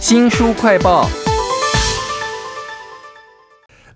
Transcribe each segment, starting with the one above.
新书快报，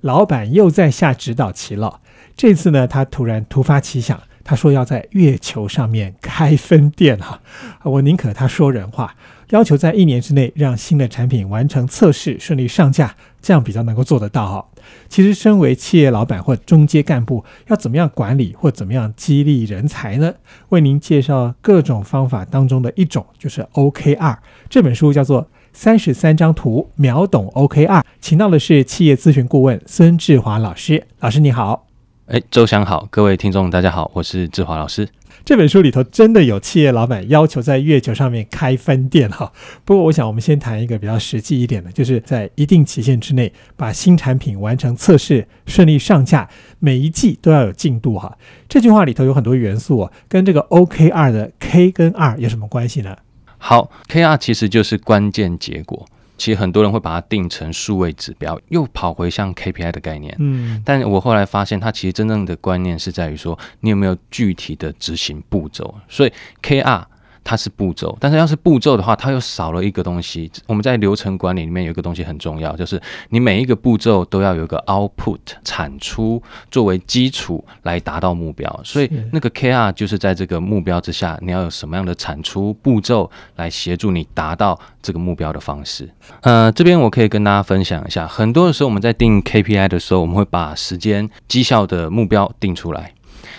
老板又在下指导棋了。这次呢，他突然突发奇想，他说要在月球上面开分店哈。我宁可他说人话，要求在一年之内让新的产品完成测试，顺利上架，这样比较能够做得到哈。其实，身为企业老板或中阶干部，要怎么样管理或怎么样激励人才呢？为您介绍各种方法当中的一种，就是 OKR 这本书叫做。三十三张图秒懂 OKR，请到的是企业咨询顾问孙志华老师。老师你好，哎，周翔好，各位听众大家好，我是志华老师。这本书里头真的有企业老板要求在月球上面开分店哈。不过我想我们先谈一个比较实际一点的，就是在一定期限之内把新产品完成测试，顺利上架，每一季都要有进度哈。这句话里头有很多元素哦，跟这个 OKR 的 K 跟 R 有什么关系呢？好，KR 其实就是关键结果。其实很多人会把它定成数位指标，又跑回像 KPI 的概念。嗯，但我后来发现，它其实真正的观念是在于说，你有没有具体的执行步骤。所以 KR。它是步骤，但是要是步骤的话，它又少了一个东西。我们在流程管理里面有一个东西很重要，就是你每一个步骤都要有一个 output 产出作为基础来达到目标。所以那个 KR 就是在这个目标之下，你要有什么样的产出步骤来协助你达到这个目标的方式。呃，这边我可以跟大家分享一下，很多的时候我们在定 KPI 的时候，我们会把时间绩效的目标定出来，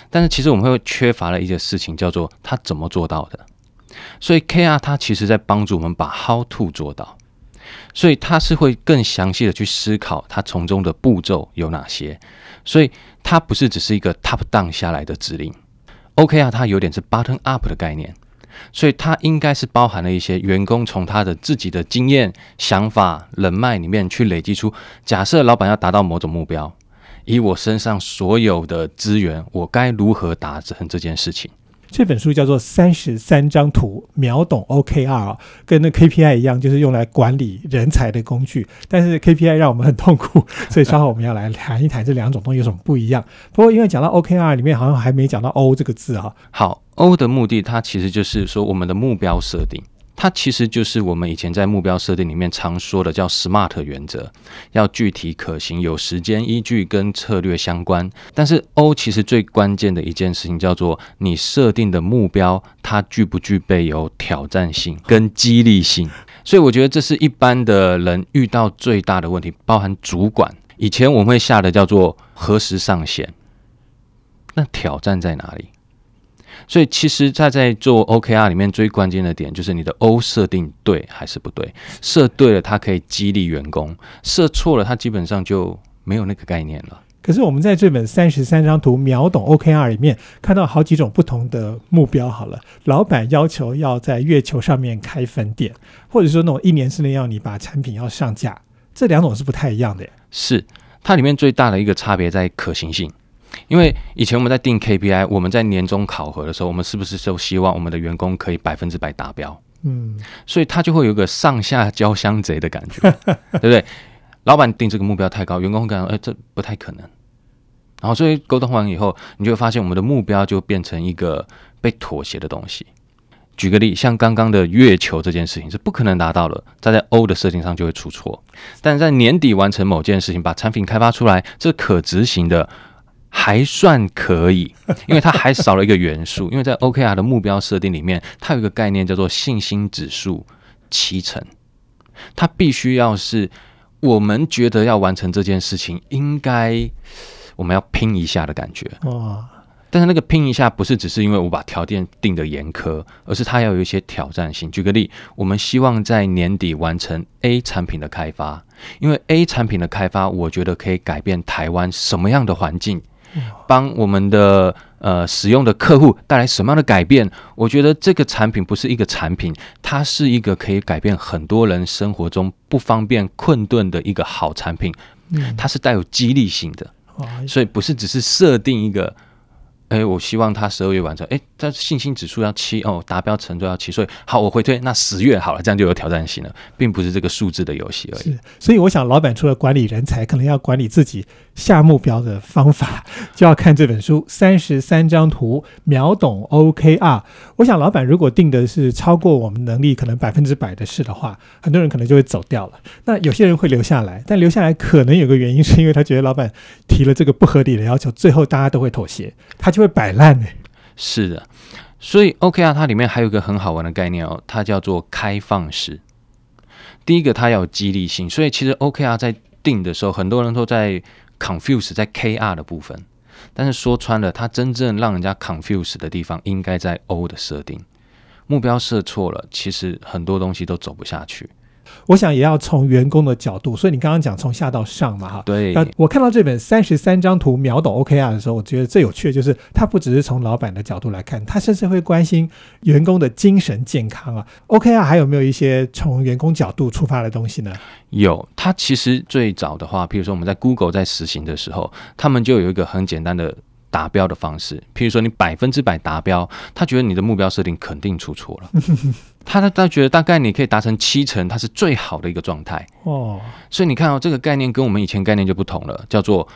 但是其实我们会缺乏了一件事情，叫做他怎么做到的。所以 KR 它其实在帮助我们把 How to 做到，所以它是会更详细的去思考它从中的步骤有哪些，所以它不是只是一个 Top down 下来的指令，OKR 它有点是 Button up 的概念，所以它应该是包含了一些员工从他的自己的经验、想法、人脉里面去累积出，假设老板要达到某种目标，以我身上所有的资源，我该如何达成这件事情。这本书叫做《三十三张图秒懂 OKR》啊，跟那 KPI 一样，就是用来管理人才的工具。但是 KPI 让我们很痛苦，所以稍后我们要来谈一谈这两种东西有什么不一样。不过因为讲到 OKR 里面好像还没讲到 O 这个字啊。好，O 的目的它其实就是说我们的目标设定。它其实就是我们以前在目标设定里面常说的叫 SMART 原则，要具体可行，有时间依据跟策略相关。但是 O 其实最关键的一件事情叫做你设定的目标，它具不具备有挑战性跟激励性。所以我觉得这是一般的人遇到最大的问题，包含主管。以前我们会下的叫做何时上线，那挑战在哪里？所以其实他在做 OKR 里面最关键的点就是你的 O 设定对还是不对？设对了，它可以激励员工；设错了，它基本上就没有那个概念了。可是我们在这本三十三张图秒懂 OKR 里面看到好几种不同的目标。好了，老板要求要在月球上面开分店，或者说那种一年之内要你把产品要上架，这两种是不太一样的。是它里面最大的一个差别在可行性。因为以前我们在定 KPI，我们在年终考核的时候，我们是不是就希望我们的员工可以百分之百达标？嗯，所以他就会有个上下交相贼的感觉，对不对？老板定这个目标太高，员工会感到哎，这不太可能。然后所以沟通完以后，你就会发现我们的目标就变成一个被妥协的东西。举个例，像刚刚的月球这件事情是不可能达到了，在在 O 的设定上就会出错。但在年底完成某件事情，把产品开发出来，这可执行的。还算可以，因为它还少了一个元素。因为在 OKR 的目标设定里面，它有一个概念叫做信心指数七成，它必须要是我们觉得要完成这件事情，应该我们要拼一下的感觉。哇！但是那个拼一下不是只是因为我把条件定的严苛，而是它要有一些挑战性。举个例，我们希望在年底完成 A 产品的开发，因为 A 产品的开发，我觉得可以改变台湾什么样的环境。帮我们的呃使用的客户带来什么样的改变？我觉得这个产品不是一个产品，它是一个可以改变很多人生活中不方便困顿的一个好产品。嗯，它是带有激励性的，所以不是只是设定一个哎，我希望他十二月完成，哎，他信心指数要七哦，达标程度要七，所以好，我回推那十月好了，这样就有挑战性了，并不是这个数字的游戏而已。是所以我想，老板除了管理人才，可能要管理自己下目标的方法，就要看这本书三十三张图秒懂 OKR。我想，老板如果定的是超过我们能力可能百分之百的事的话，很多人可能就会走掉了。那有些人会留下来，但留下来可能有个原因，是因为他觉得老板提了这个不合理的要求，最后大家都会妥协，他就会摆烂呢。是的，所以 OKR 它里面还有一个很好玩的概念哦，它叫做开放式。第一个，它要有激励性，所以其实 OKR 在定的时候，很多人都在 confuse 在 KR 的部分，但是说穿了，它真正让人家 confuse 的地方，应该在 O 的设定。目标设错了，其实很多东西都走不下去。我想也要从员工的角度，所以你刚刚讲从下到上嘛，哈。对。我看到这本三十三张图秒懂 OKR 的时候，我觉得最有趣的就是，他不只是从老板的角度来看，他甚至会关心员工的精神健康啊。OKR 还有没有一些从员工角度出发的东西呢？有，他其实最早的话，比如说我们在 Google 在实行的时候，他们就有一个很简单的。达标的方式，譬如说你百分之百达标，他觉得你的目标设定肯定出错了。他他他觉得大概你可以达成七成，它是最好的一个状态。哦，所以你看哦，这个概念跟我们以前概念就不同了，叫做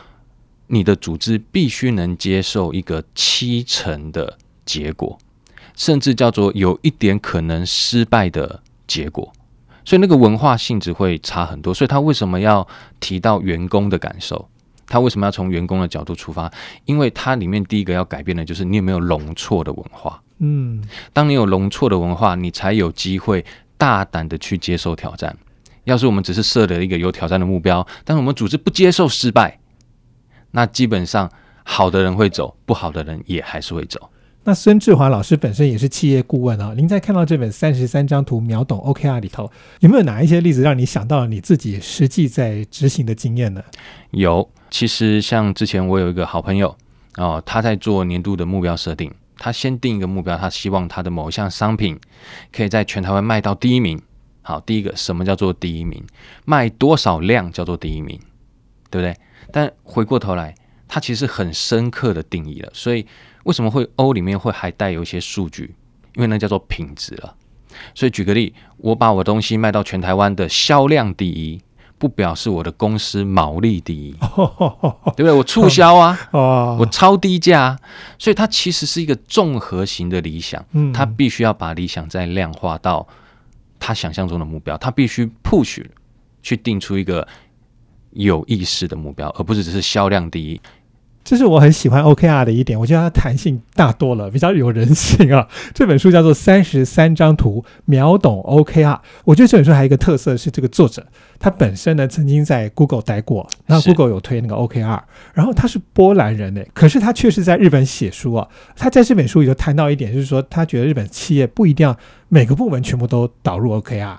你的组织必须能接受一个七成的结果，甚至叫做有一点可能失败的结果。所以那个文化性质会差很多。所以他为什么要提到员工的感受？他为什么要从员工的角度出发？因为它里面第一个要改变的就是你有没有容错的文化。嗯，当你有容错的文化，你才有机会大胆的去接受挑战。要是我们只是设了一个有挑战的目标，但是我们组织不接受失败，那基本上好的人会走，不好的人也还是会走。那孙志华老师本身也是企业顾问啊，您在看到这本三十三张图秒懂 OKR 里头，有没有哪一些例子让你想到了你自己实际在执行的经验呢？有，其实像之前我有一个好朋友哦，他在做年度的目标设定，他先定一个目标，他希望他的某一项商品可以在全台湾卖到第一名。好，第一个什么叫做第一名？卖多少量叫做第一名，对不对？但回过头来，他其实很深刻的定义了，所以。为什么会 O 里面会还带有一些数据？因为那叫做品质了。所以举个例，我把我东西卖到全台湾的销量第一，不表示我的公司毛利第一，对不对？我促销啊，我超低价，所以它其实是一个综合型的理想。嗯，它必须要把理想再量化到他想象中的目标，他必须 push 去定出一个有意识的目标，而不是只是销量第一。这是我很喜欢 OKR 的一点，我觉得它弹性大多了，比较有人性啊。这本书叫做《三十三张图秒懂 OKR》，我觉得这本书还有一个特色是，这个作者他本身呢曾经在 Google 待过，那 Google 有推那个 OKR，然后他是波兰人呢，可是他却是在日本写书啊。他在这本书里头谈到一点，就是说他觉得日本企业不一定要每个部门全部都导入 OKR。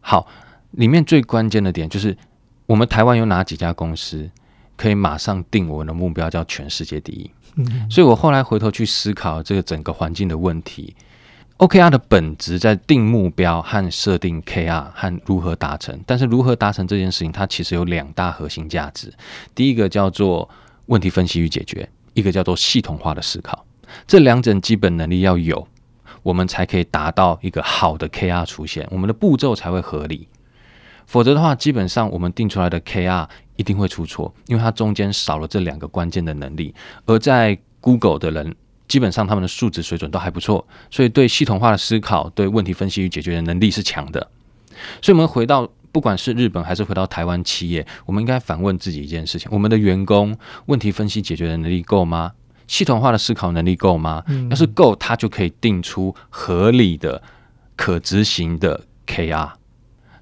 好，里面最关键的点就是我们台湾有哪几家公司？可以马上定我们的目标，叫全世界第一。嗯，所以我后来回头去思考这个整个环境的问题。OKR 的本质在定目标和设定 KR 和如何达成，但是如何达成这件事情，它其实有两大核心价值。第一个叫做问题分析与解决，一个叫做系统化的思考。这两种基本能力要有，我们才可以达到一个好的 KR 出现，我们的步骤才会合理。否则的话，基本上我们定出来的 KR 一定会出错，因为它中间少了这两个关键的能力。而在 Google 的人，基本上他们的素质水准都还不错，所以对系统化的思考、对问题分析与解决的能力是强的。所以，我们回到不管是日本还是回到台湾企业，我们应该反问自己一件事情：我们的员工问题分析解决的能力够吗？系统化的思考能力够吗？要是够，他就可以定出合理的、可执行的 KR。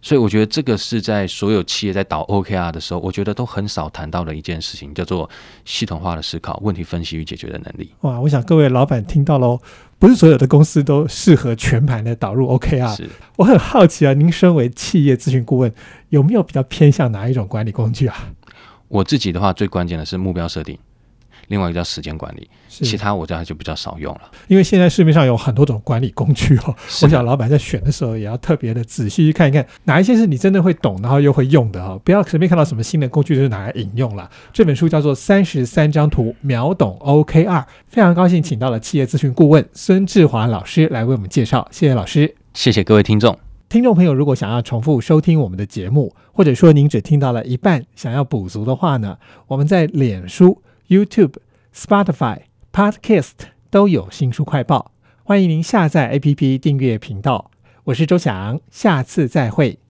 所以我觉得这个是在所有企业在导 OKR 的时候，我觉得都很少谈到的一件事情，叫做系统化的思考、问题分析与解决的能力。哇，我想各位老板听到喽，不是所有的公司都适合全盘的导入 OKR。是，我很好奇啊，您身为企业咨询顾问，有没有比较偏向哪一种管理工具啊？我自己的话，最关键的是目标设定。另外一个叫时间管理，其他我家就比较少用了。因为现在市面上有很多种管理工具哦，我想老板在选的时候也要特别的仔细去看一看，哪一些是你真的会懂，然后又会用的哈，不要随便看到什么新的工具就是拿来引用了。这本书叫做《三十三张图秒懂 OKR》，非常高兴请到了企业咨询顾问孙志华老师来为我们介绍，谢谢老师，谢谢各位听众。听众朋友，如果想要重复收听我们的节目，或者说您只听到了一半，想要补足的话呢，我们在脸书、YouTube、Spotify、Podcast 都有新书快报，欢迎您下载 APP 订阅频道。我是周翔，下次再会。